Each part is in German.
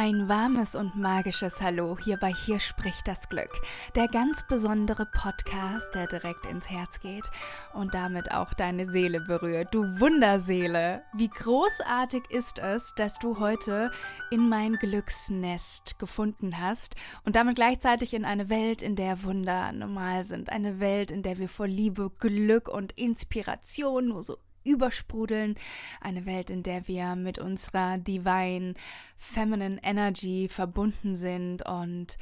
Ein warmes und magisches Hallo. Hier bei Hier spricht das Glück, der ganz besondere Podcast, der direkt ins Herz geht und damit auch deine Seele berührt. Du Wunderseele, wie großartig ist es, dass du heute in mein Glücksnest gefunden hast und damit gleichzeitig in eine Welt, in der Wunder normal sind, eine Welt, in der wir vor Liebe, Glück und Inspiration nur so übersprudeln. Eine Welt, in der wir mit unserer divine feminine Energy verbunden sind und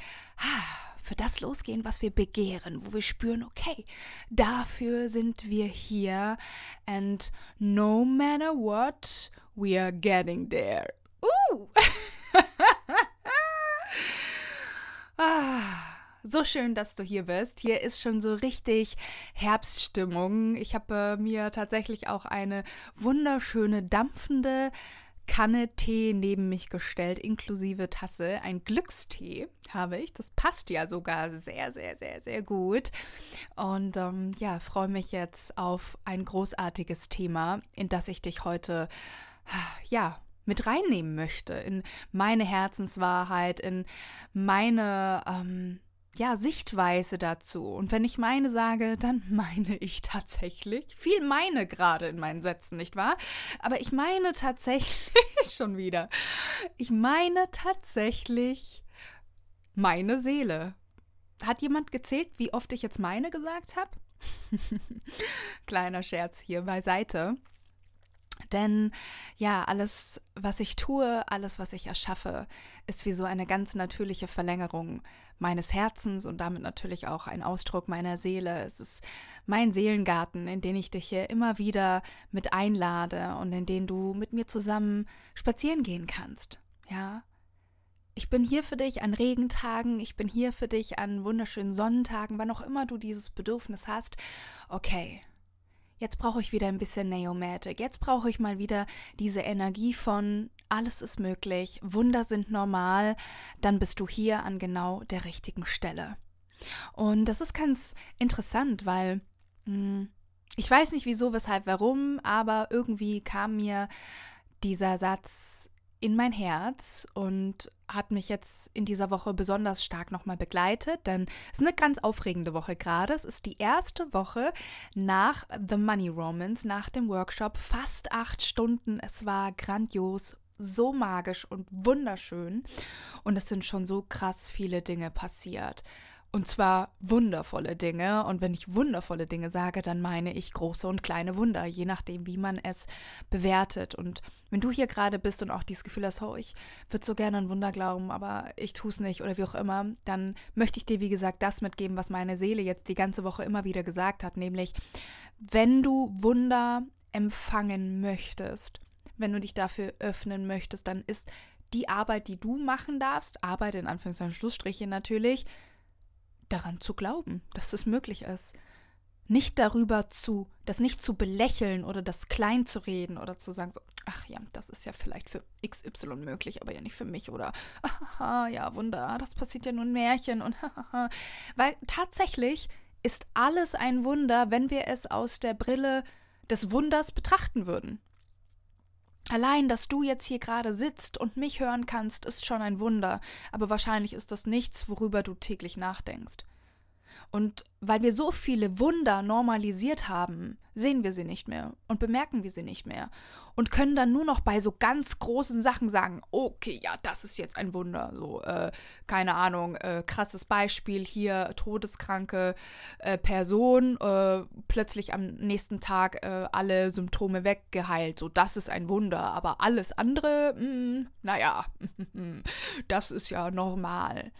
für das losgehen, was wir begehren, wo wir spüren, okay, dafür sind wir hier and no matter what, we are getting there. Uh! ah. So schön, dass du hier bist. Hier ist schon so richtig Herbststimmung. Ich habe äh, mir tatsächlich auch eine wunderschöne dampfende Kanne Tee neben mich gestellt, inklusive Tasse. Ein Glückstee habe ich. Das passt ja sogar sehr, sehr, sehr, sehr gut. Und ähm, ja, freue mich jetzt auf ein großartiges Thema, in das ich dich heute, ja, mit reinnehmen möchte. In meine Herzenswahrheit, in meine. Ähm, ja, Sichtweise dazu. Und wenn ich meine sage, dann meine ich tatsächlich, viel meine gerade in meinen Sätzen, nicht wahr? Aber ich meine tatsächlich schon wieder, ich meine tatsächlich meine Seele. Hat jemand gezählt, wie oft ich jetzt meine gesagt habe? Kleiner Scherz hier beiseite. Denn ja, alles, was ich tue, alles, was ich erschaffe, ist wie so eine ganz natürliche Verlängerung meines Herzens und damit natürlich auch ein Ausdruck meiner Seele. Es ist mein Seelengarten, in den ich dich hier immer wieder mit einlade und in den du mit mir zusammen spazieren gehen kannst. Ja. Ich bin hier für dich an Regentagen, ich bin hier für dich an wunderschönen Sonnentagen, wann auch immer du dieses Bedürfnis hast. Okay, Jetzt brauche ich wieder ein bisschen Neomagic. Jetzt brauche ich mal wieder diese Energie von alles ist möglich, Wunder sind normal. Dann bist du hier an genau der richtigen Stelle. Und das ist ganz interessant, weil hm, ich weiß nicht wieso, weshalb, warum, aber irgendwie kam mir dieser Satz in mein Herz und hat mich jetzt in dieser Woche besonders stark nochmal begleitet, denn es ist eine ganz aufregende Woche gerade. Es ist die erste Woche nach The Money Romance, nach dem Workshop, fast acht Stunden. Es war grandios, so magisch und wunderschön und es sind schon so krass viele Dinge passiert. Und zwar wundervolle Dinge. Und wenn ich wundervolle Dinge sage, dann meine ich große und kleine Wunder, je nachdem, wie man es bewertet. Und wenn du hier gerade bist und auch dieses Gefühl hast, oh, ich würde so gerne an Wunder glauben, aber ich tue es nicht oder wie auch immer, dann möchte ich dir, wie gesagt, das mitgeben, was meine Seele jetzt die ganze Woche immer wieder gesagt hat, nämlich, wenn du Wunder empfangen möchtest, wenn du dich dafür öffnen möchtest, dann ist die Arbeit, die du machen darfst, Arbeit in Anführungszeichen Schlussstriche natürlich, daran zu glauben, dass es möglich ist. Nicht darüber zu, das nicht zu belächeln oder das klein zu reden oder zu sagen so, ach ja, das ist ja vielleicht für XY möglich, aber ja nicht für mich oder, haha, ja, Wunder, das passiert ja nur ein Märchen und haha. Weil tatsächlich ist alles ein Wunder, wenn wir es aus der Brille des Wunders betrachten würden. Allein, dass du jetzt hier gerade sitzt und mich hören kannst, ist schon ein Wunder, aber wahrscheinlich ist das nichts, worüber du täglich nachdenkst. Und weil wir so viele Wunder normalisiert haben, sehen wir sie nicht mehr und bemerken wir sie nicht mehr und können dann nur noch bei so ganz großen Sachen sagen, okay, ja, das ist jetzt ein Wunder. So, äh, keine Ahnung, äh, krasses Beispiel hier, todeskranke äh, Person, äh, plötzlich am nächsten Tag äh, alle Symptome weggeheilt. So, das ist ein Wunder. Aber alles andere, mh, hm, naja, das ist ja normal.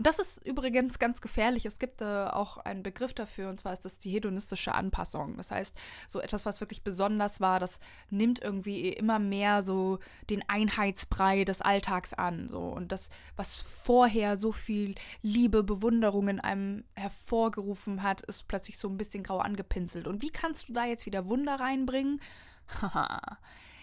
Und das ist übrigens ganz gefährlich. Es gibt äh, auch einen Begriff dafür, und zwar ist das die hedonistische Anpassung. Das heißt, so etwas, was wirklich besonders war, das nimmt irgendwie immer mehr so den Einheitsbrei des Alltags an. So. Und das, was vorher so viel Liebe, Bewunderung in einem hervorgerufen hat, ist plötzlich so ein bisschen grau angepinselt. Und wie kannst du da jetzt wieder Wunder reinbringen? Haha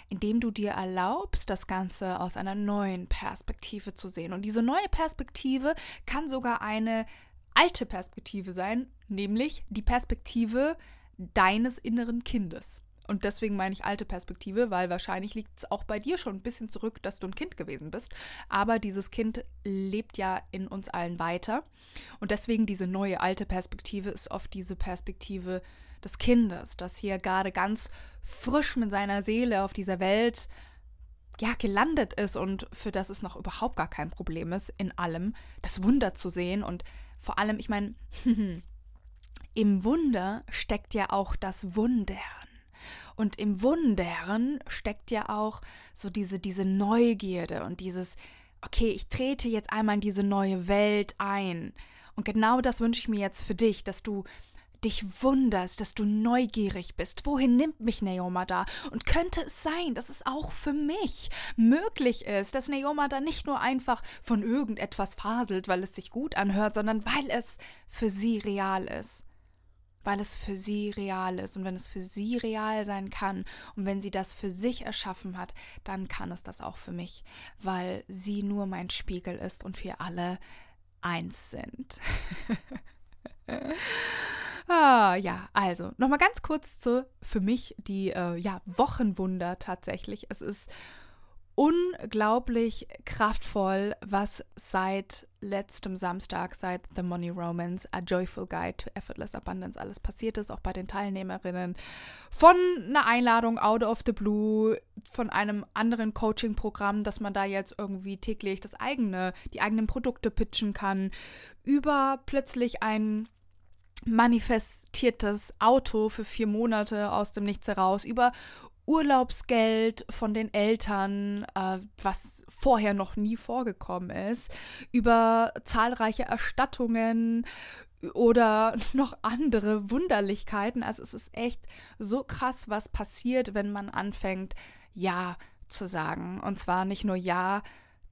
indem du dir erlaubst, das Ganze aus einer neuen Perspektive zu sehen. Und diese neue Perspektive kann sogar eine alte Perspektive sein, nämlich die Perspektive deines inneren Kindes. Und deswegen meine ich alte Perspektive, weil wahrscheinlich liegt es auch bei dir schon ein bisschen zurück, dass du ein Kind gewesen bist. Aber dieses Kind lebt ja in uns allen weiter. Und deswegen diese neue alte Perspektive ist oft diese Perspektive des Kindes, das hier gerade ganz frisch mit seiner Seele auf dieser Welt ja gelandet ist und für das es noch überhaupt gar kein Problem ist, in allem das Wunder zu sehen und vor allem, ich meine, im Wunder steckt ja auch das Wundern. Und im Wundern steckt ja auch so diese, diese Neugierde und dieses, okay, ich trete jetzt einmal in diese neue Welt ein. Und genau das wünsche ich mir jetzt für dich, dass du dich wunderst, dass du neugierig bist. Wohin nimmt mich Neoma da? Und könnte es sein, dass es auch für mich möglich ist, dass Neoma da nicht nur einfach von irgendetwas faselt, weil es sich gut anhört, sondern weil es für sie real ist. Weil es für sie real ist. Und wenn es für sie real sein kann und wenn sie das für sich erschaffen hat, dann kann es das auch für mich, weil sie nur mein Spiegel ist und wir alle eins sind. Ah, ja, also nochmal ganz kurz zu für mich die äh, ja, Wochenwunder tatsächlich. Es ist unglaublich kraftvoll, was seit letztem Samstag, seit The Money Romance, A Joyful Guide to Effortless Abundance alles passiert ist, auch bei den Teilnehmerinnen. Von einer Einladung out of the blue, von einem anderen Coaching-Programm, dass man da jetzt irgendwie täglich das eigene, die eigenen Produkte pitchen kann, über plötzlich ein manifestiertes Auto für vier Monate aus dem Nichts heraus, über Urlaubsgeld von den Eltern, äh, was vorher noch nie vorgekommen ist, über zahlreiche Erstattungen oder noch andere Wunderlichkeiten. Also es ist echt so krass, was passiert, wenn man anfängt, Ja zu sagen. Und zwar nicht nur Ja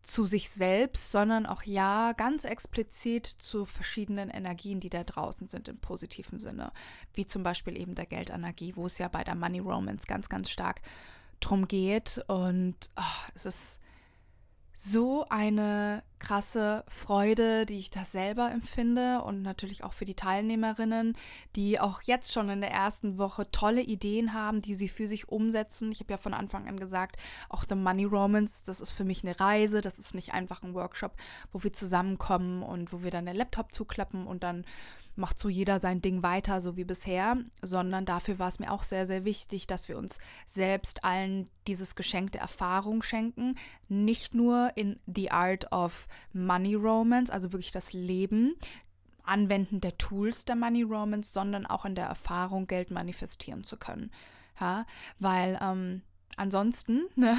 zu sich selbst, sondern auch ja ganz explizit zu verschiedenen Energien, die da draußen sind im positiven Sinne, wie zum Beispiel eben der Geldenergie, wo es ja bei der Money Romance ganz, ganz stark drum geht. Und oh, es ist so eine krasse Freude, die ich da selber empfinde und natürlich auch für die Teilnehmerinnen, die auch jetzt schon in der ersten Woche tolle Ideen haben, die sie für sich umsetzen. Ich habe ja von Anfang an gesagt, auch The Money Romance, das ist für mich eine Reise, das ist nicht einfach ein Workshop, wo wir zusammenkommen und wo wir dann den Laptop zuklappen und dann macht so jeder sein Ding weiter, so wie bisher, sondern dafür war es mir auch sehr, sehr wichtig, dass wir uns selbst allen dieses Geschenk der Erfahrung schenken. Nicht nur in The Art of Money Romance, also wirklich das Leben, Anwenden der Tools der Money Romance, sondern auch in der Erfahrung, Geld manifestieren zu können. Ja, weil ähm, ansonsten, ne,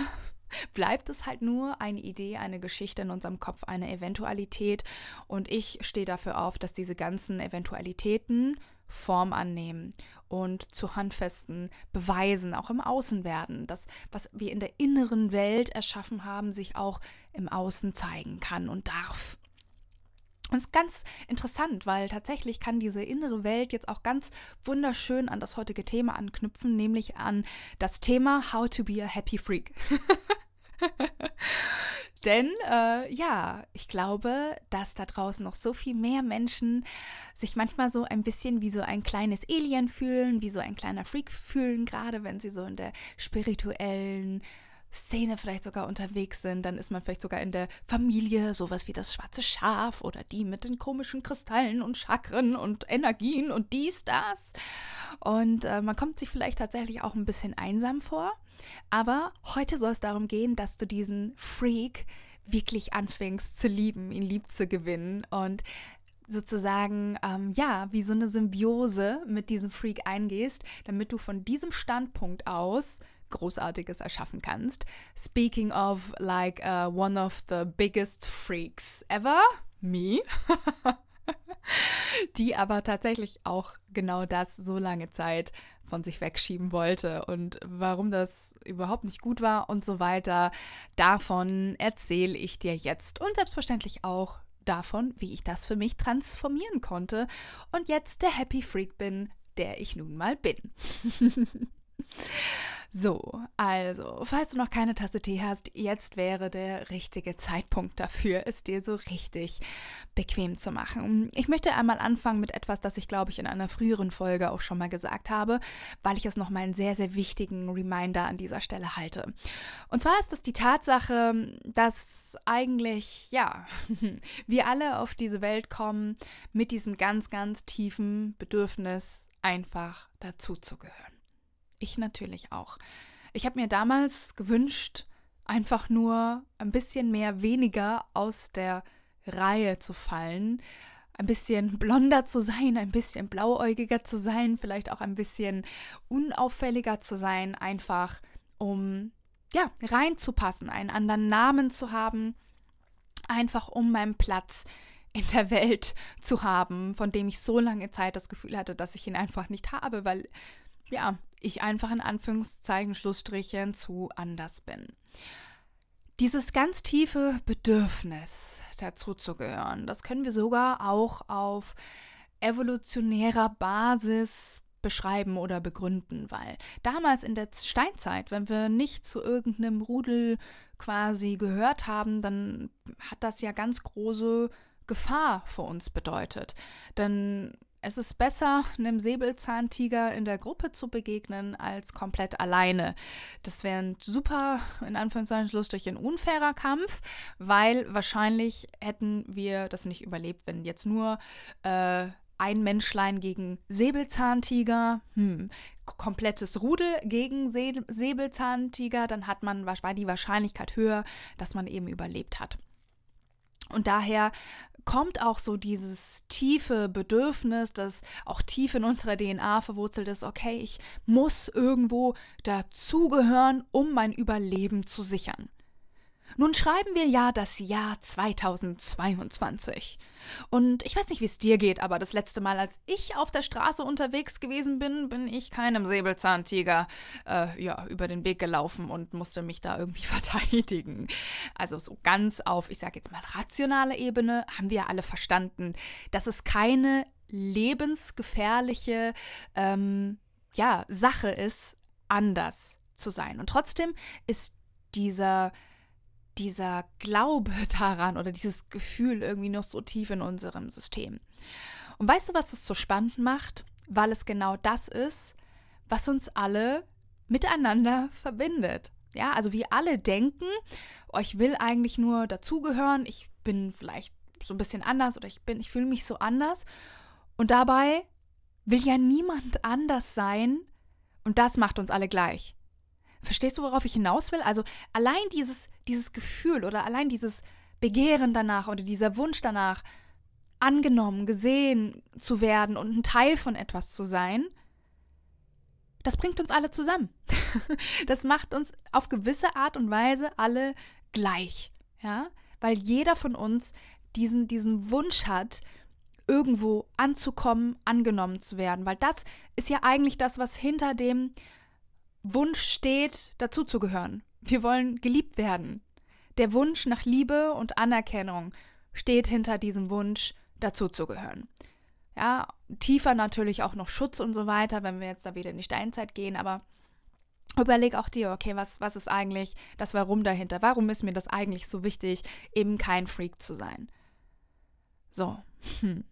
bleibt es halt nur eine Idee, eine Geschichte in unserem Kopf, eine Eventualität. Und ich stehe dafür auf, dass diese ganzen Eventualitäten Form annehmen und zu handfesten Beweisen auch im Außen werden. Das, was wir in der inneren Welt erschaffen haben, sich auch im Außen zeigen kann und darf. Und es ist ganz interessant, weil tatsächlich kann diese innere Welt jetzt auch ganz wunderschön an das heutige Thema anknüpfen, nämlich an das Thema How to be a Happy Freak. Denn äh, ja, ich glaube, dass da draußen noch so viel mehr Menschen sich manchmal so ein bisschen wie so ein kleines Alien fühlen, wie so ein kleiner Freak fühlen, gerade wenn sie so in der spirituellen Szene vielleicht sogar unterwegs sind, dann ist man vielleicht sogar in der Familie, sowas wie das schwarze Schaf oder die mit den komischen Kristallen und Chakren und Energien und dies, das. Und äh, man kommt sich vielleicht tatsächlich auch ein bisschen einsam vor. Aber heute soll es darum gehen, dass du diesen Freak wirklich anfängst zu lieben, ihn lieb zu gewinnen und sozusagen, ähm, ja, wie so eine Symbiose mit diesem Freak eingehst, damit du von diesem Standpunkt aus Großartiges erschaffen kannst. Speaking of like uh, one of the biggest freaks ever, me. die aber tatsächlich auch genau das so lange Zeit von sich wegschieben wollte und warum das überhaupt nicht gut war und so weiter. Davon erzähle ich dir jetzt und selbstverständlich auch davon, wie ich das für mich transformieren konnte und jetzt der Happy Freak bin, der ich nun mal bin. So, also, falls du noch keine Tasse Tee hast, jetzt wäre der richtige Zeitpunkt dafür, es dir so richtig bequem zu machen. Ich möchte einmal anfangen mit etwas, das ich, glaube ich, in einer früheren Folge auch schon mal gesagt habe, weil ich es nochmal einen sehr, sehr wichtigen Reminder an dieser Stelle halte. Und zwar ist es die Tatsache, dass eigentlich, ja, wir alle auf diese Welt kommen mit diesem ganz, ganz tiefen Bedürfnis, einfach dazuzugehören. Ich natürlich auch. Ich habe mir damals gewünscht, einfach nur ein bisschen mehr weniger aus der Reihe zu fallen, ein bisschen blonder zu sein, ein bisschen blauäugiger zu sein, vielleicht auch ein bisschen unauffälliger zu sein, einfach um ja, reinzupassen, einen anderen Namen zu haben, einfach um meinen Platz in der Welt zu haben, von dem ich so lange Zeit das Gefühl hatte, dass ich ihn einfach nicht habe, weil ja, ich einfach in Anführungszeichen Schlussstrichen zu anders bin. Dieses ganz tiefe Bedürfnis, dazu zu gehören, das können wir sogar auch auf evolutionärer Basis beschreiben oder begründen, weil damals in der Steinzeit, wenn wir nicht zu irgendeinem Rudel quasi gehört haben, dann hat das ja ganz große Gefahr für uns bedeutet. Denn es ist besser, einem Säbelzahntiger in der Gruppe zu begegnen, als komplett alleine. Das wäre ein super, in Anführungszeichen, lustig, ein unfairer Kampf, weil wahrscheinlich hätten wir das nicht überlebt, wenn jetzt nur äh, ein Menschlein gegen Säbelzahntiger, hm, komplettes Rudel gegen Säbelzahntiger, dann hat man war die Wahrscheinlichkeit höher, dass man eben überlebt hat. Und daher kommt auch so dieses tiefe Bedürfnis, das auch tief in unserer DNA verwurzelt ist, okay, ich muss irgendwo dazugehören, um mein Überleben zu sichern. Nun schreiben wir ja das Jahr 2022. Und ich weiß nicht, wie es dir geht, aber das letzte Mal, als ich auf der Straße unterwegs gewesen bin, bin ich keinem Säbelzahntiger äh, ja, über den Weg gelaufen und musste mich da irgendwie verteidigen. Also so ganz auf, ich sage jetzt mal, rationale Ebene haben wir alle verstanden, dass es keine lebensgefährliche ähm, ja, Sache ist, anders zu sein. Und trotzdem ist dieser dieser Glaube daran oder dieses Gefühl irgendwie noch so tief in unserem System. Und weißt du, was das so spannend macht? Weil es genau das ist, was uns alle miteinander verbindet. Ja, also wir alle denken, oh, ich will eigentlich nur dazugehören, ich bin vielleicht so ein bisschen anders oder ich bin, ich fühle mich so anders. Und dabei will ja niemand anders sein und das macht uns alle gleich. Verstehst du, worauf ich hinaus will? Also allein dieses, dieses Gefühl oder allein dieses Begehren danach oder dieser Wunsch danach, angenommen, gesehen zu werden und ein Teil von etwas zu sein, das bringt uns alle zusammen. Das macht uns auf gewisse Art und Weise alle gleich, ja, weil jeder von uns diesen, diesen Wunsch hat, irgendwo anzukommen, angenommen zu werden, weil das ist ja eigentlich das, was hinter dem Wunsch steht, dazuzugehören. Wir wollen geliebt werden. Der Wunsch nach Liebe und Anerkennung steht hinter diesem Wunsch, dazuzugehören. Ja, tiefer natürlich auch noch Schutz und so weiter, wenn wir jetzt da wieder in die Steinzeit gehen, aber überleg auch dir, okay, was, was ist eigentlich das Warum dahinter? Warum ist mir das eigentlich so wichtig, eben kein Freak zu sein? So. Hm.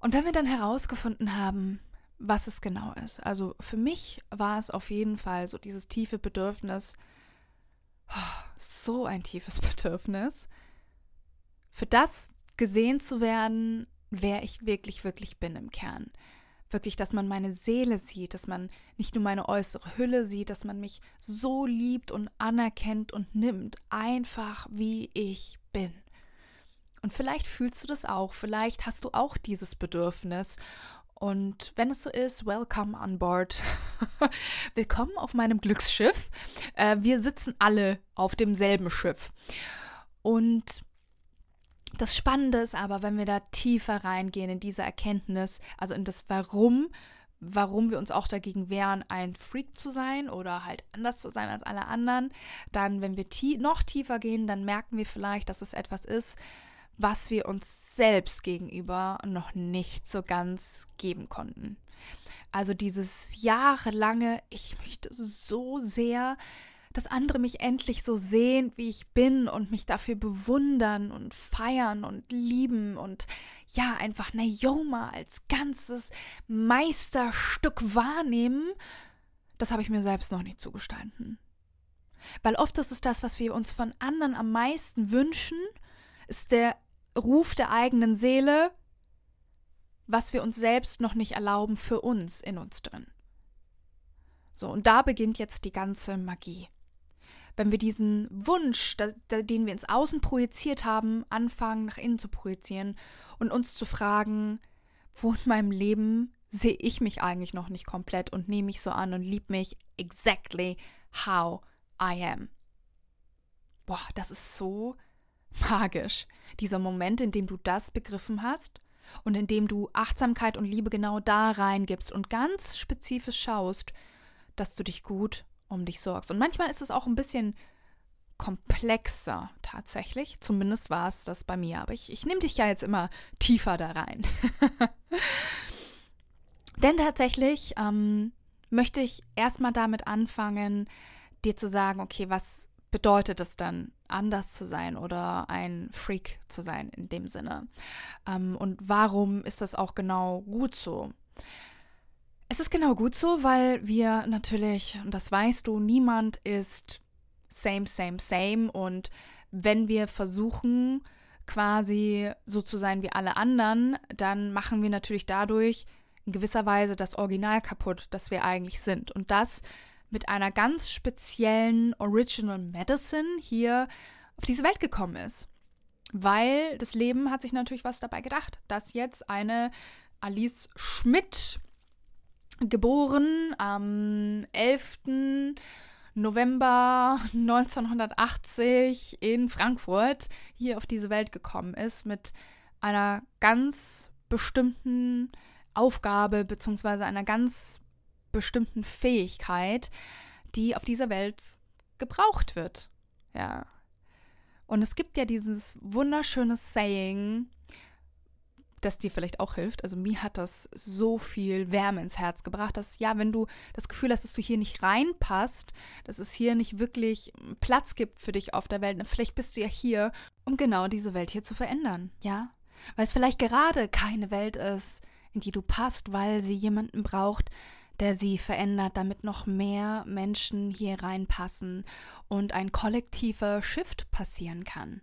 Und wenn wir dann herausgefunden haben, was es genau ist. Also für mich war es auf jeden Fall so dieses tiefe Bedürfnis, so ein tiefes Bedürfnis, für das gesehen zu werden, wer ich wirklich, wirklich bin im Kern. Wirklich, dass man meine Seele sieht, dass man nicht nur meine äußere Hülle sieht, dass man mich so liebt und anerkennt und nimmt, einfach wie ich bin. Und vielleicht fühlst du das auch, vielleicht hast du auch dieses Bedürfnis und wenn es so ist, welcome on board. Willkommen auf meinem Glücksschiff. Äh, wir sitzen alle auf demselben Schiff. Und Das Spannende ist aber, wenn wir da tiefer reingehen in diese Erkenntnis, also in das Warum, warum wir uns auch dagegen wehren, ein Freak zu sein oder halt anders zu sein als alle anderen, dann, wenn wir tie noch tiefer gehen, dann merken wir vielleicht, dass es etwas ist, was wir uns selbst gegenüber noch nicht so ganz geben konnten. Also dieses jahrelange, ich möchte so sehr dass andere mich endlich so sehen, wie ich bin und mich dafür bewundern und feiern und lieben und ja, einfach Naoma als ganzes Meisterstück wahrnehmen, das habe ich mir selbst noch nicht zugestanden. Weil oft ist es das, was wir uns von anderen am meisten wünschen, ist der Ruf der eigenen Seele, was wir uns selbst noch nicht erlauben für uns in uns drin. So, und da beginnt jetzt die ganze Magie wenn wir diesen Wunsch, den wir ins Außen projiziert haben, anfangen nach innen zu projizieren und uns zu fragen, wo in meinem Leben sehe ich mich eigentlich noch nicht komplett und nehme mich so an und liebe mich exactly how I am. Boah, das ist so magisch. Dieser Moment, in dem du das begriffen hast und in dem du Achtsamkeit und Liebe genau da reingibst und ganz spezifisch schaust, dass du dich gut um dich sorgst. Und manchmal ist es auch ein bisschen komplexer tatsächlich. Zumindest war es das bei mir. Aber ich, ich nehme dich ja jetzt immer tiefer da rein. Denn tatsächlich ähm, möchte ich erstmal damit anfangen, dir zu sagen, okay, was bedeutet es dann, anders zu sein oder ein Freak zu sein in dem Sinne? Ähm, und warum ist das auch genau gut so? Es ist genau gut so, weil wir natürlich, und das weißt du, niemand ist same, same, same. Und wenn wir versuchen, quasi so zu sein wie alle anderen, dann machen wir natürlich dadurch in gewisser Weise das Original kaputt, das wir eigentlich sind. Und das mit einer ganz speziellen Original Medicine hier auf diese Welt gekommen ist. Weil das Leben hat sich natürlich was dabei gedacht, dass jetzt eine Alice Schmidt geboren am 11. November 1980 in Frankfurt hier auf diese Welt gekommen ist mit einer ganz bestimmten Aufgabe bzw. einer ganz bestimmten Fähigkeit, die auf dieser Welt gebraucht wird. Ja. Und es gibt ja dieses wunderschöne Saying, das dir vielleicht auch hilft. Also mir hat das so viel Wärme ins Herz gebracht, dass ja, wenn du das Gefühl hast, dass du hier nicht reinpasst, dass es hier nicht wirklich Platz gibt für dich auf der Welt, vielleicht bist du ja hier, um genau diese Welt hier zu verändern, ja? Weil es vielleicht gerade keine Welt ist, in die du passt, weil sie jemanden braucht, der sie verändert, damit noch mehr Menschen hier reinpassen und ein kollektiver Shift passieren kann.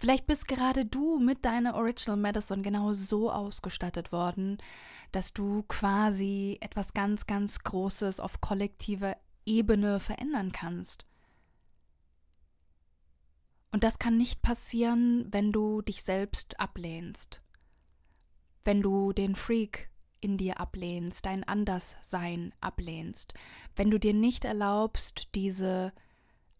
Vielleicht bist gerade du mit deiner Original Medicine genau so ausgestattet worden, dass du quasi etwas ganz, ganz Großes auf kollektiver Ebene verändern kannst. Und das kann nicht passieren, wenn du dich selbst ablehnst. Wenn du den Freak in dir ablehnst, dein Anderssein ablehnst. Wenn du dir nicht erlaubst, diese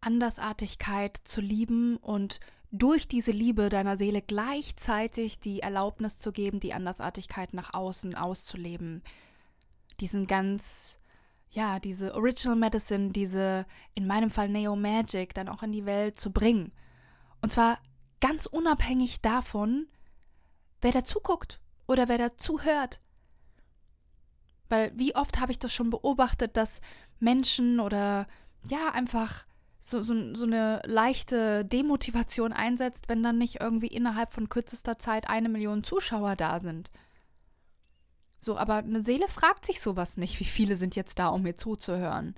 Andersartigkeit zu lieben und durch diese Liebe deiner Seele gleichzeitig die Erlaubnis zu geben, die Andersartigkeit nach außen auszuleben. Diesen ganz, ja, diese Original Medicine, diese, in meinem Fall Neo Magic, dann auch in die Welt zu bringen. Und zwar ganz unabhängig davon, wer da zuguckt oder wer da zuhört. Weil wie oft habe ich das schon beobachtet, dass Menschen oder ja, einfach so, so, so eine leichte Demotivation einsetzt, wenn dann nicht irgendwie innerhalb von kürzester Zeit eine Million Zuschauer da sind. So, aber eine Seele fragt sich sowas nicht, wie viele sind jetzt da, um mir zuzuhören.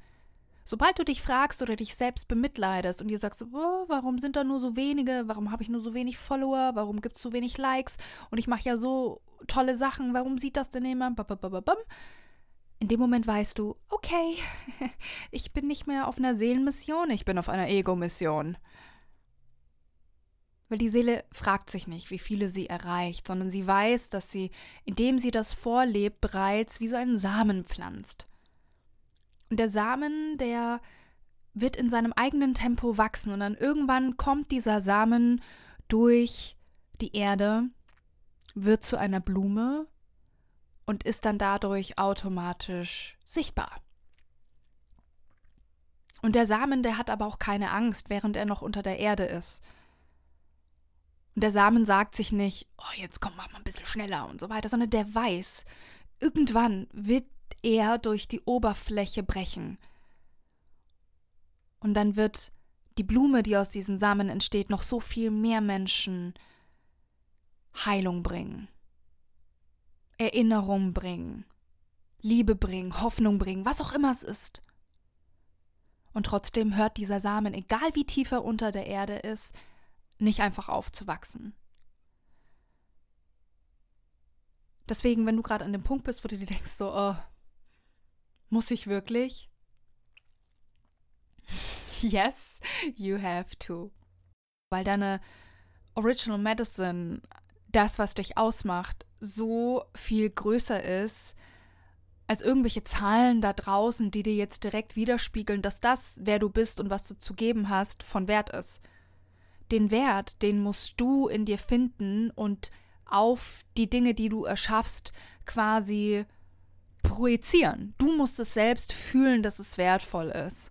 Sobald du dich fragst oder dich selbst bemitleidest und dir sagst, oh, warum sind da nur so wenige, warum habe ich nur so wenig Follower, warum gibt es so wenig Likes und ich mache ja so tolle Sachen, warum sieht das denn jemand? In dem Moment weißt du, okay, ich bin nicht mehr auf einer Seelenmission, ich bin auf einer Ego-Mission. Weil die Seele fragt sich nicht, wie viele sie erreicht, sondern sie weiß, dass sie, indem sie das vorlebt, bereits wie so einen Samen pflanzt. Und der Samen, der wird in seinem eigenen Tempo wachsen und dann irgendwann kommt dieser Samen durch Die Erde wird zu einer Blume und ist dann dadurch automatisch sichtbar. Und der Samen, der hat aber auch keine Angst, während er noch unter der Erde ist. Und der Samen sagt sich nicht, oh, jetzt komm, mach mal ein bisschen schneller und so weiter, sondern der weiß, irgendwann wird er durch die Oberfläche brechen. Und dann wird die Blume, die aus diesem Samen entsteht, noch so viel mehr Menschen Heilung bringen, Erinnerung bringen, Liebe bringen, Hoffnung bringen, was auch immer es ist. Und trotzdem hört dieser Samen, egal wie tief er unter der Erde ist, nicht einfach aufzuwachsen. Deswegen, wenn du gerade an dem Punkt bist, wo du dir denkst, so, oh, muss ich wirklich? yes, you have to. Weil deine Original Medicine, das, was dich ausmacht, so viel größer ist, als irgendwelche Zahlen da draußen, die dir jetzt direkt widerspiegeln, dass das, wer du bist und was du zu geben hast, von Wert ist. Den Wert, den musst du in dir finden und auf die Dinge, die du erschaffst, quasi projizieren. Du musst es selbst fühlen, dass es wertvoll ist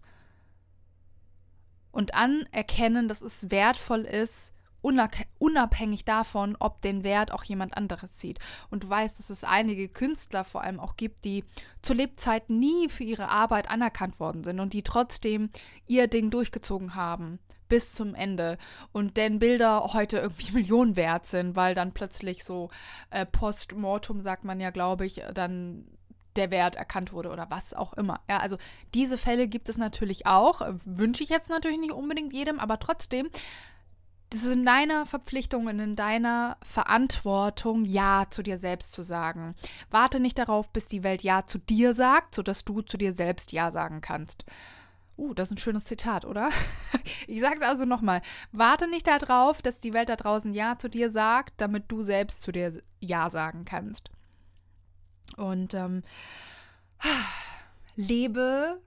und anerkennen, dass es wertvoll ist, unabhängig davon, ob den Wert auch jemand anderes sieht. Und du weißt, dass es einige Künstler vor allem auch gibt, die zu Lebzeiten nie für ihre Arbeit anerkannt worden sind und die trotzdem ihr Ding durchgezogen haben bis zum Ende und deren Bilder heute irgendwie Millionen wert sind, weil dann plötzlich so äh, postmortum, sagt man ja, glaube ich, dann der Wert erkannt wurde oder was auch immer. Ja, also diese Fälle gibt es natürlich auch. Wünsche ich jetzt natürlich nicht unbedingt jedem, aber trotzdem, das ist in deiner Verpflichtung und in deiner Verantwortung, Ja zu dir selbst zu sagen. Warte nicht darauf, bis die Welt Ja zu dir sagt, sodass du zu dir selbst Ja sagen kannst. Uh, das ist ein schönes Zitat, oder? Ich sage es also nochmal. Warte nicht darauf, dass die Welt da draußen Ja zu dir sagt, damit du selbst zu dir Ja sagen kannst. Und ähm, lebe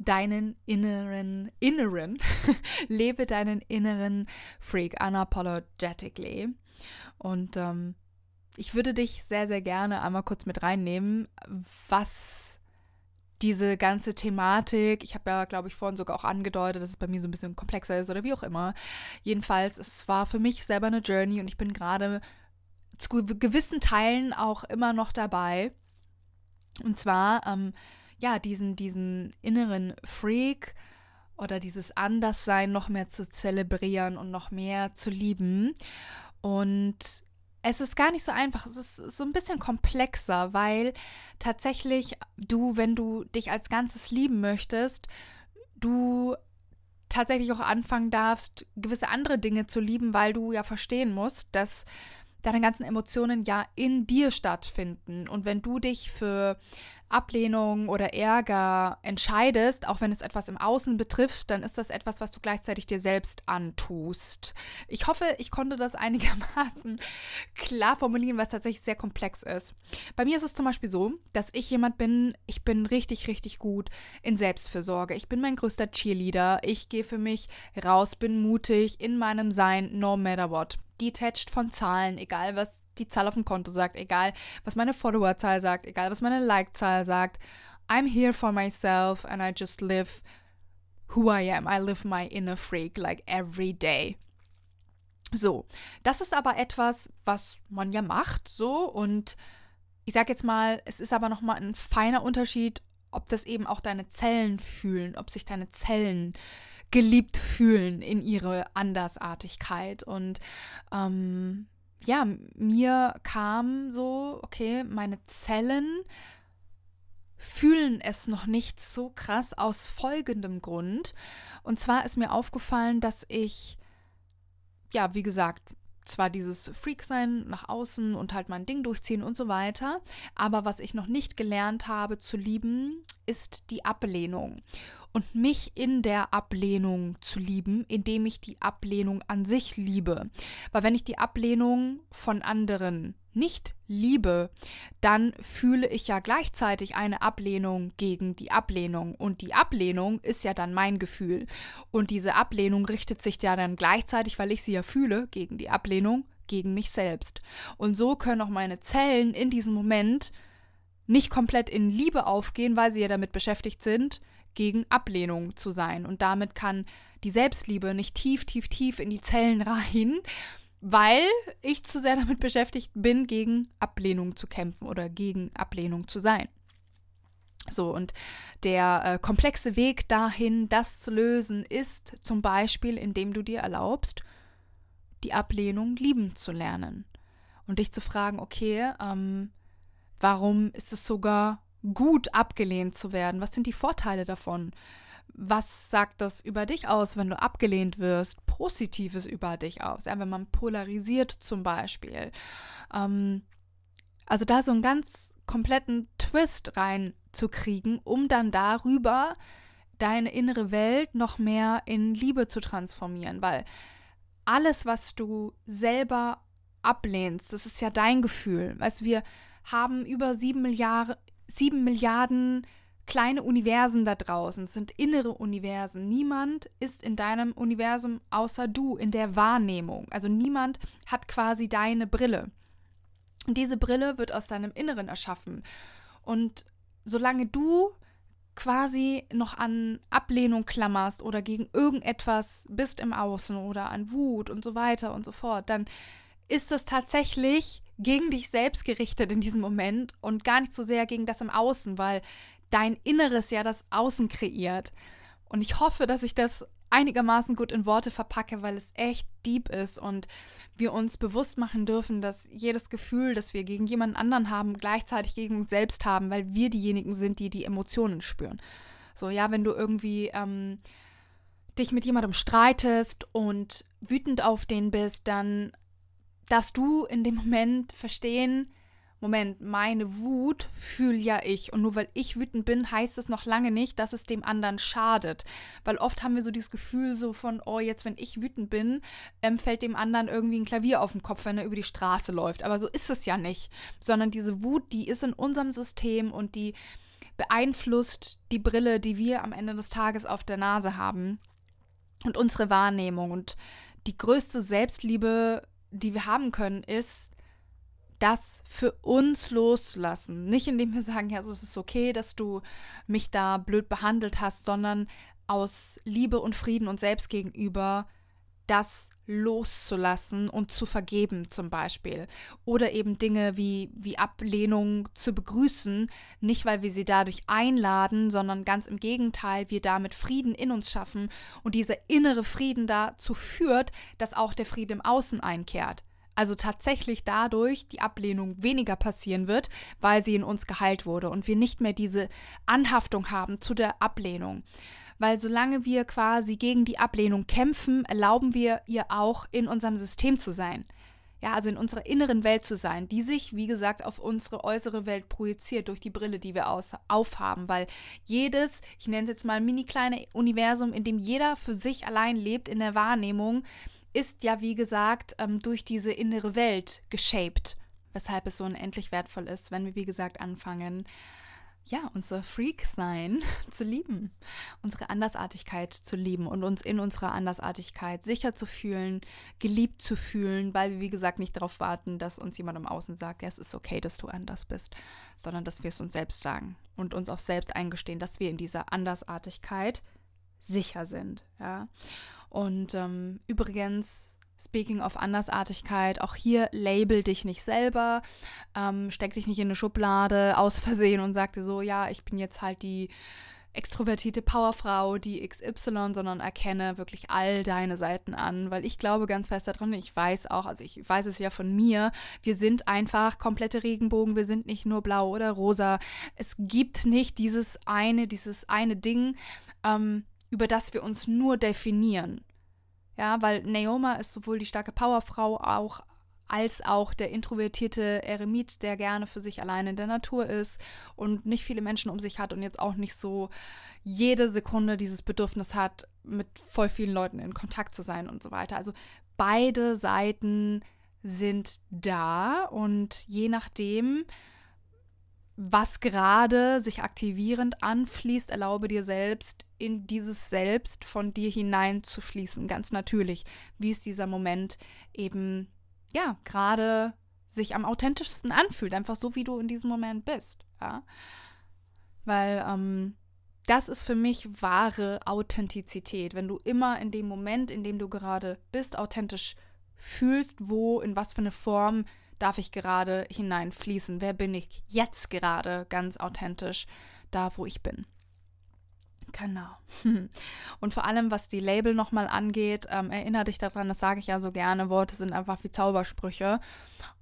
deinen inneren, inneren, lebe deinen inneren Freak unapologetically. Und ähm, ich würde dich sehr, sehr gerne einmal kurz mit reinnehmen, was diese ganze Thematik, ich habe ja, glaube ich, vorhin sogar auch angedeutet, dass es bei mir so ein bisschen komplexer ist oder wie auch immer. Jedenfalls, es war für mich selber eine Journey und ich bin gerade zu gewissen Teilen auch immer noch dabei. Und zwar, ähm, ja, diesen, diesen inneren Freak oder dieses Anderssein noch mehr zu zelebrieren und noch mehr zu lieben. Und es ist gar nicht so einfach. Es ist so ein bisschen komplexer, weil tatsächlich du, wenn du dich als Ganzes lieben möchtest, du tatsächlich auch anfangen darfst, gewisse andere Dinge zu lieben, weil du ja verstehen musst, dass deine ganzen Emotionen ja in dir stattfinden. Und wenn du dich für Ablehnung oder Ärger entscheidest, auch wenn es etwas im Außen betrifft, dann ist das etwas, was du gleichzeitig dir selbst antust. Ich hoffe, ich konnte das einigermaßen klar formulieren, was tatsächlich sehr komplex ist. Bei mir ist es zum Beispiel so, dass ich jemand bin, ich bin richtig, richtig gut in Selbstfürsorge. Ich bin mein größter Cheerleader. Ich gehe für mich raus, bin mutig in meinem Sein, no matter what detached von Zahlen, egal was die Zahl auf dem Konto sagt, egal was meine Followerzahl sagt, egal was meine Like-Zahl sagt. I'm here for myself and I just live who I am. I live my inner freak like every day. So, das ist aber etwas, was man ja macht, so und ich sag jetzt mal, es ist aber noch mal ein feiner Unterschied, ob das eben auch deine Zellen fühlen, ob sich deine Zellen geliebt fühlen in ihre Andersartigkeit. Und ähm, ja, mir kam so, okay, meine Zellen fühlen es noch nicht so krass aus folgendem Grund. Und zwar ist mir aufgefallen, dass ich, ja, wie gesagt, zwar dieses Freak-Sein nach außen und halt mein Ding durchziehen und so weiter, aber was ich noch nicht gelernt habe zu lieben, ist die Ablehnung und mich in der Ablehnung zu lieben, indem ich die Ablehnung an sich liebe. Weil wenn ich die Ablehnung von anderen nicht liebe, dann fühle ich ja gleichzeitig eine Ablehnung gegen die Ablehnung. Und die Ablehnung ist ja dann mein Gefühl. Und diese Ablehnung richtet sich ja dann gleichzeitig, weil ich sie ja fühle, gegen die Ablehnung gegen mich selbst. Und so können auch meine Zellen in diesem Moment nicht komplett in Liebe aufgehen, weil sie ja damit beschäftigt sind, gegen Ablehnung zu sein. Und damit kann die Selbstliebe nicht tief, tief, tief in die Zellen rein, weil ich zu sehr damit beschäftigt bin, gegen Ablehnung zu kämpfen oder gegen Ablehnung zu sein. So, und der äh, komplexe Weg dahin, das zu lösen, ist zum Beispiel, indem du dir erlaubst, die Ablehnung lieben zu lernen. Und dich zu fragen, okay, ähm, warum ist es sogar gut, abgelehnt zu werden? Was sind die Vorteile davon? Was sagt das über dich aus, wenn du abgelehnt wirst? Positives über dich aus, ja, wenn man polarisiert zum Beispiel. Ähm, also da so einen ganz kompletten Twist reinzukriegen, um dann darüber deine innere Welt noch mehr in Liebe zu transformieren, weil alles, was du selber ablehnst, das ist ja dein Gefühl. Weißt wir haben über sieben Milliarden, sieben Milliarden kleine Universen da draußen. Es sind innere Universen. Niemand ist in deinem Universum außer du in der Wahrnehmung. Also niemand hat quasi deine Brille. Und diese Brille wird aus deinem Inneren erschaffen. Und solange du quasi noch an Ablehnung klammerst oder gegen irgendetwas bist im Außen oder an Wut und so weiter und so fort, dann ist es tatsächlich gegen dich selbst gerichtet in diesem Moment und gar nicht so sehr gegen das im Außen, weil dein Inneres ja das Außen kreiert. Und ich hoffe, dass ich das einigermaßen gut in Worte verpacke, weil es echt deep ist und wir uns bewusst machen dürfen, dass jedes Gefühl, das wir gegen jemanden anderen haben, gleichzeitig gegen uns selbst haben, weil wir diejenigen sind, die die Emotionen spüren. So, ja, wenn du irgendwie ähm, dich mit jemandem streitest und wütend auf den bist, dann darfst du in dem Moment verstehen, Moment, meine Wut fühle ja ich. Und nur weil ich wütend bin, heißt es noch lange nicht, dass es dem anderen schadet. Weil oft haben wir so dieses Gefühl so von, oh, jetzt, wenn ich wütend bin, ähm, fällt dem anderen irgendwie ein Klavier auf den Kopf, wenn er über die Straße läuft. Aber so ist es ja nicht. Sondern diese Wut, die ist in unserem System und die beeinflusst die Brille, die wir am Ende des Tages auf der Nase haben. Und unsere Wahrnehmung. Und die größte Selbstliebe, die wir haben können, ist, das für uns loszulassen. Nicht indem wir sagen, ja, also es ist okay, dass du mich da blöd behandelt hast, sondern aus Liebe und Frieden und selbst gegenüber das loszulassen und zu vergeben zum Beispiel. Oder eben Dinge wie, wie Ablehnung zu begrüßen, nicht weil wir sie dadurch einladen, sondern ganz im Gegenteil, wir damit Frieden in uns schaffen und dieser innere Frieden dazu führt, dass auch der Frieden im Außen einkehrt also tatsächlich dadurch die Ablehnung weniger passieren wird, weil sie in uns geheilt wurde und wir nicht mehr diese Anhaftung haben zu der Ablehnung. Weil solange wir quasi gegen die Ablehnung kämpfen, erlauben wir ihr auch in unserem System zu sein. Ja, also in unserer inneren Welt zu sein, die sich, wie gesagt, auf unsere äußere Welt projiziert durch die Brille, die wir aus, aufhaben, weil jedes, ich nenne es jetzt mal mini kleine Universum, in dem jeder für sich allein lebt in der Wahrnehmung, ist ja, wie gesagt, ähm, durch diese innere Welt geshaped, weshalb es so unendlich wertvoll ist, wenn wir, wie gesagt, anfangen, ja, unser Freak-Sein zu lieben, unsere Andersartigkeit zu lieben und uns in unserer Andersartigkeit sicher zu fühlen, geliebt zu fühlen, weil wir, wie gesagt, nicht darauf warten, dass uns jemand im Außen sagt, ja, es ist okay, dass du anders bist, sondern dass wir es uns selbst sagen und uns auch selbst eingestehen, dass wir in dieser Andersartigkeit sicher sind, ja. Und ähm, übrigens, Speaking of Andersartigkeit, auch hier label dich nicht selber, ähm, steck dich nicht in eine Schublade aus Versehen und sag dir so, ja, ich bin jetzt halt die extrovertierte Powerfrau, die XY, sondern erkenne wirklich all deine Seiten an, weil ich glaube ganz fest daran, ich weiß auch, also ich weiß es ja von mir, wir sind einfach komplette Regenbogen, wir sind nicht nur blau oder rosa. Es gibt nicht dieses eine, dieses eine Ding. Ähm, über das wir uns nur definieren. Ja, weil Naoma ist sowohl die starke Powerfrau auch als auch der introvertierte Eremit, der gerne für sich alleine in der Natur ist und nicht viele Menschen um sich hat und jetzt auch nicht so jede Sekunde dieses Bedürfnis hat, mit voll vielen Leuten in Kontakt zu sein und so weiter. Also beide Seiten sind da und je nachdem, was gerade sich aktivierend anfließt, erlaube dir selbst, in dieses Selbst von dir hineinzufließen, ganz natürlich, wie es dieser Moment eben ja, gerade sich am authentischsten anfühlt, einfach so, wie du in diesem Moment bist. Ja? Weil ähm, das ist für mich wahre Authentizität, wenn du immer in dem Moment, in dem du gerade bist, authentisch fühlst, wo, in was für eine Form darf ich gerade hineinfließen, wer bin ich jetzt gerade ganz authentisch da, wo ich bin. Genau. Und vor allem, was die Label nochmal angeht, ähm, erinnere dich daran, das sage ich ja so gerne, Worte sind einfach wie Zaubersprüche.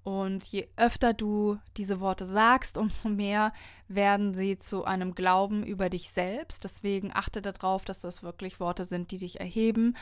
Und je öfter du diese Worte sagst, umso mehr werden sie zu einem Glauben über dich selbst. Deswegen achte darauf, dass das wirklich Worte sind, die dich erheben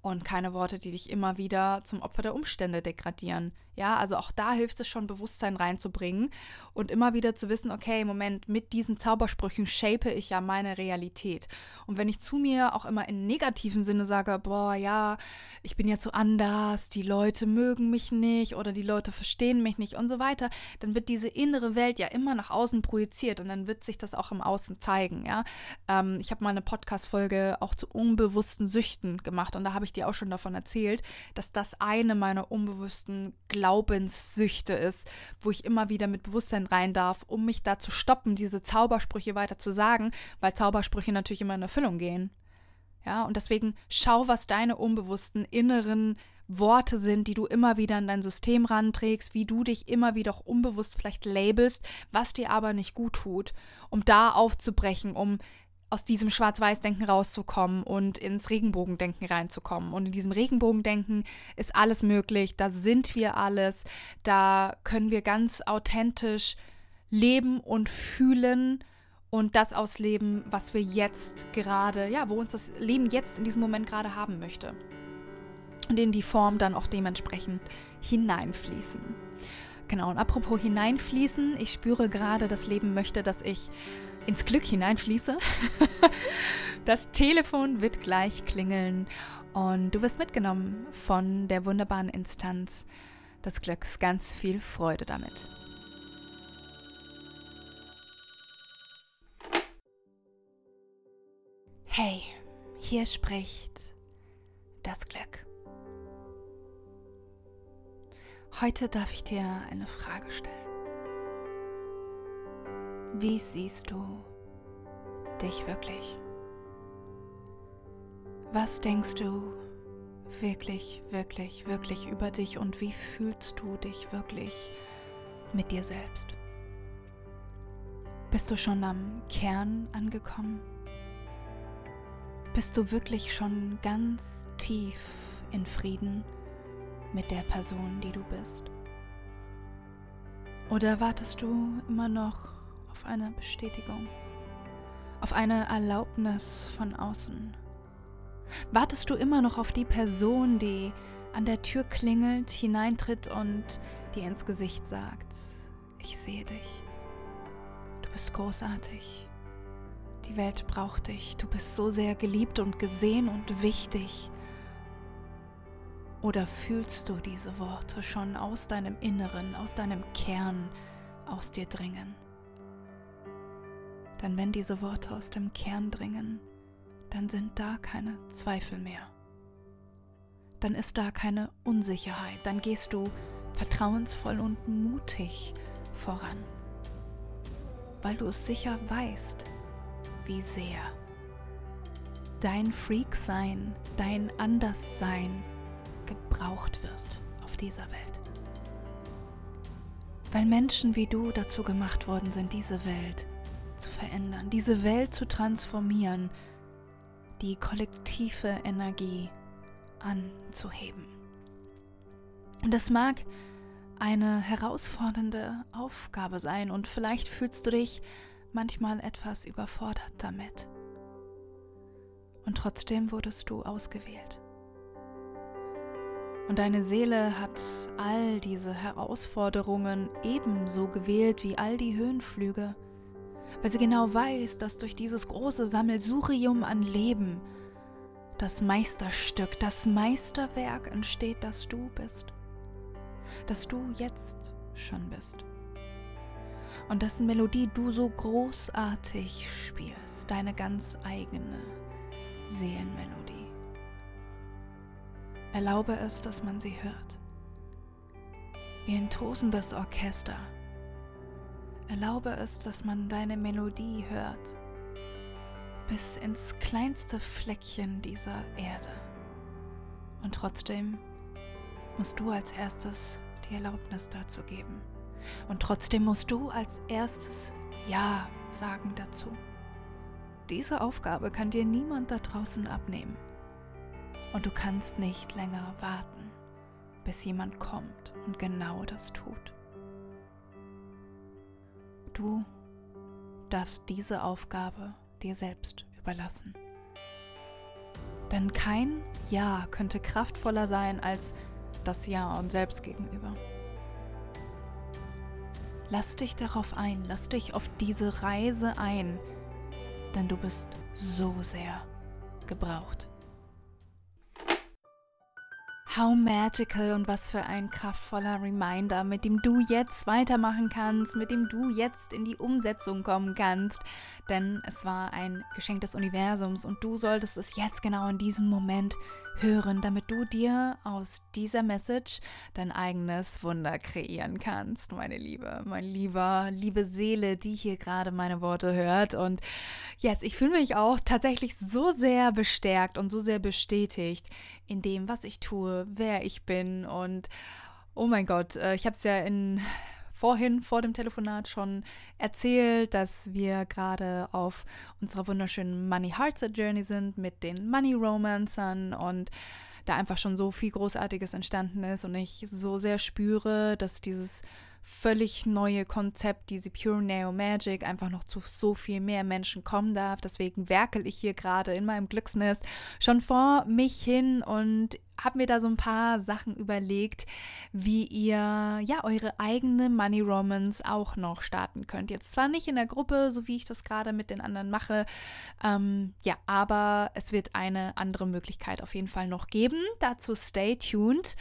und keine Worte, die dich immer wieder zum Opfer der Umstände degradieren. Ja, also auch da hilft es schon, Bewusstsein reinzubringen und immer wieder zu wissen, okay, Moment, mit diesen Zaubersprüchen shape ich ja meine Realität. Und wenn ich zu mir auch immer in negativen Sinne sage, boah, ja, ich bin ja zu anders, die Leute mögen mich nicht oder die Leute verstehen mich nicht und so weiter, dann wird diese innere Welt ja immer nach außen projiziert und dann wird sich das auch im Außen zeigen, ja. Ähm, ich habe mal eine Podcast-Folge auch zu unbewussten Süchten gemacht und da habe ich dir auch schon davon erzählt, dass das eine meiner unbewussten Glaubens Glaubenssüchte ist, wo ich immer wieder mit Bewusstsein rein darf, um mich da zu stoppen, diese Zaubersprüche weiter zu sagen, weil Zaubersprüche natürlich immer in Erfüllung gehen. Ja, und deswegen schau, was deine unbewussten inneren Worte sind, die du immer wieder in dein System ranträgst, wie du dich immer wieder auch unbewusst vielleicht labelst, was dir aber nicht gut tut, um da aufzubrechen, um aus diesem Schwarz-Weiß-Denken rauszukommen und ins Regenbogendenken reinzukommen. Und in diesem Regenbogendenken ist alles möglich, da sind wir alles, da können wir ganz authentisch leben und fühlen und das ausleben, was wir jetzt gerade, ja, wo uns das Leben jetzt in diesem Moment gerade haben möchte. Und in die Form dann auch dementsprechend hineinfließen. Genau, und apropos hineinfließen, ich spüre gerade, das Leben möchte, dass ich ins Glück hineinfließe. Das Telefon wird gleich klingeln und du wirst mitgenommen von der wunderbaren Instanz des Glücks. Ganz viel Freude damit. Hey, hier spricht das Glück. Heute darf ich dir eine Frage stellen. Wie siehst du dich wirklich? Was denkst du wirklich, wirklich, wirklich über dich und wie fühlst du dich wirklich mit dir selbst? Bist du schon am Kern angekommen? Bist du wirklich schon ganz tief in Frieden mit der Person, die du bist? Oder wartest du immer noch auf eine Bestätigung, auf eine Erlaubnis von außen? Wartest du immer noch auf die Person, die an der Tür klingelt, hineintritt und dir ins Gesicht sagt, ich sehe dich, du bist großartig, die Welt braucht dich, du bist so sehr geliebt und gesehen und wichtig. Oder fühlst du diese Worte schon aus deinem Inneren, aus deinem Kern aus dir dringen? Denn wenn diese Worte aus dem Kern dringen, dann sind da keine Zweifel mehr. Dann ist da keine Unsicherheit, dann gehst du vertrauensvoll und mutig voran, weil du es sicher weißt, wie sehr dein Freak-Sein, dein Anderssein gebraucht wird auf dieser Welt. Weil Menschen wie du dazu gemacht worden sind, diese Welt zu verändern, diese Welt zu transformieren, die kollektive Energie anzuheben. Und das mag eine herausfordernde Aufgabe sein und vielleicht fühlst du dich manchmal etwas überfordert damit. Und trotzdem wurdest du ausgewählt. Und deine Seele hat all diese Herausforderungen ebenso gewählt wie all die Höhenflüge weil sie genau weiß, dass durch dieses große Sammelsurium an Leben das Meisterstück, das Meisterwerk entsteht, das du bist, das du jetzt schon bist und dessen Melodie du so großartig spielst, deine ganz eigene Seelenmelodie. Erlaube es, dass man sie hört. wie ein tosendes Orchester. Erlaube es, dass man deine Melodie hört, bis ins kleinste Fleckchen dieser Erde. Und trotzdem musst du als erstes die Erlaubnis dazu geben. Und trotzdem musst du als erstes Ja sagen dazu. Diese Aufgabe kann dir niemand da draußen abnehmen. Und du kannst nicht länger warten, bis jemand kommt und genau das tut. Du darfst diese Aufgabe dir selbst überlassen. Denn kein Ja könnte kraftvoller sein als das Ja und selbst gegenüber. Lass dich darauf ein, lass dich auf diese Reise ein, denn du bist so sehr gebraucht. How magical und was für ein kraftvoller Reminder, mit dem du jetzt weitermachen kannst, mit dem du jetzt in die Umsetzung kommen kannst. Denn es war ein Geschenk des Universums und du solltest es jetzt genau in diesem Moment hören, damit du dir aus dieser Message dein eigenes Wunder kreieren kannst, meine Liebe, mein lieber, liebe Seele, die hier gerade meine Worte hört. Und yes, ich fühle mich auch tatsächlich so sehr bestärkt und so sehr bestätigt in dem, was ich tue, wer ich bin. Und oh mein Gott, äh, ich habe es ja in vorhin vor dem Telefonat schon erzählt, dass wir gerade auf unserer wunderschönen Money Hearts Journey sind mit den Money Romancern und da einfach schon so viel Großartiges entstanden ist und ich so sehr spüre, dass dieses völlig neue Konzept, diese Pure Neo Magic, einfach noch zu so viel mehr Menschen kommen darf. Deswegen werkel ich hier gerade in meinem Glücksnest schon vor mich hin und habe mir da so ein paar Sachen überlegt, wie ihr ja eure eigene Money Romance auch noch starten könnt. Jetzt zwar nicht in der Gruppe, so wie ich das gerade mit den anderen mache, ähm, ja, aber es wird eine andere Möglichkeit auf jeden Fall noch geben. Dazu stay tuned.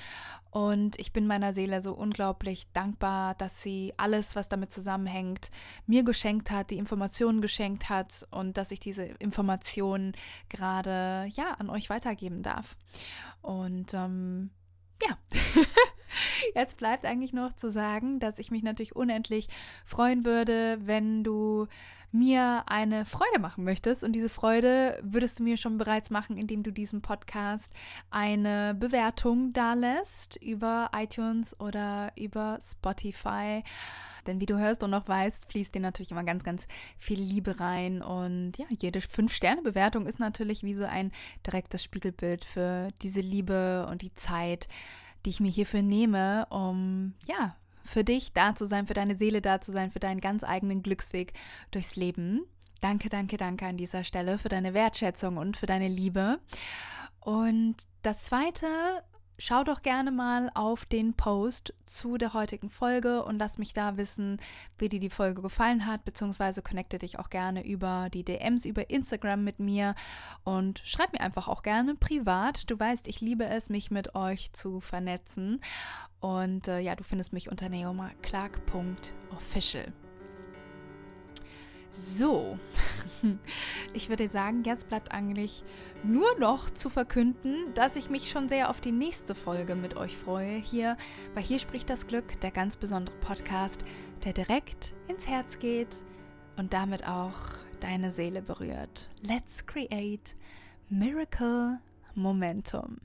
Und ich bin meiner Seele so unglaublich dankbar, dass sie alles, was damit zusammenhängt, mir geschenkt hat, die Informationen geschenkt hat und dass ich diese Informationen gerade ja an euch weitergeben darf. Und ähm, ja, jetzt bleibt eigentlich noch zu sagen, dass ich mich natürlich unendlich freuen würde, wenn du mir eine Freude machen möchtest. Und diese Freude würdest du mir schon bereits machen, indem du diesem Podcast eine Bewertung da lässt über iTunes oder über Spotify. Denn wie du hörst und noch weißt, fließt dir natürlich immer ganz, ganz viel Liebe rein. Und ja, jede 5-Sterne-Bewertung ist natürlich wie so ein direktes Spiegelbild für diese Liebe und die Zeit, die ich mir hierfür nehme, um ja, für dich da zu sein, für deine Seele da zu sein, für deinen ganz eigenen Glücksweg durchs Leben. Danke, danke, danke an dieser Stelle für deine Wertschätzung und für deine Liebe. Und das Zweite, schau doch gerne mal auf den Post zu der heutigen Folge und lass mich da wissen, wie dir die Folge gefallen hat, beziehungsweise connecte dich auch gerne über die DMs, über Instagram mit mir und schreib mir einfach auch gerne privat. Du weißt, ich liebe es, mich mit euch zu vernetzen. Und äh, ja, du findest mich unter neomaclark.official. So, ich würde sagen, jetzt bleibt eigentlich nur noch zu verkünden, dass ich mich schon sehr auf die nächste Folge mit euch freue. Hier bei Hier spricht das Glück, der ganz besondere Podcast, der direkt ins Herz geht und damit auch deine Seele berührt. Let's create Miracle Momentum.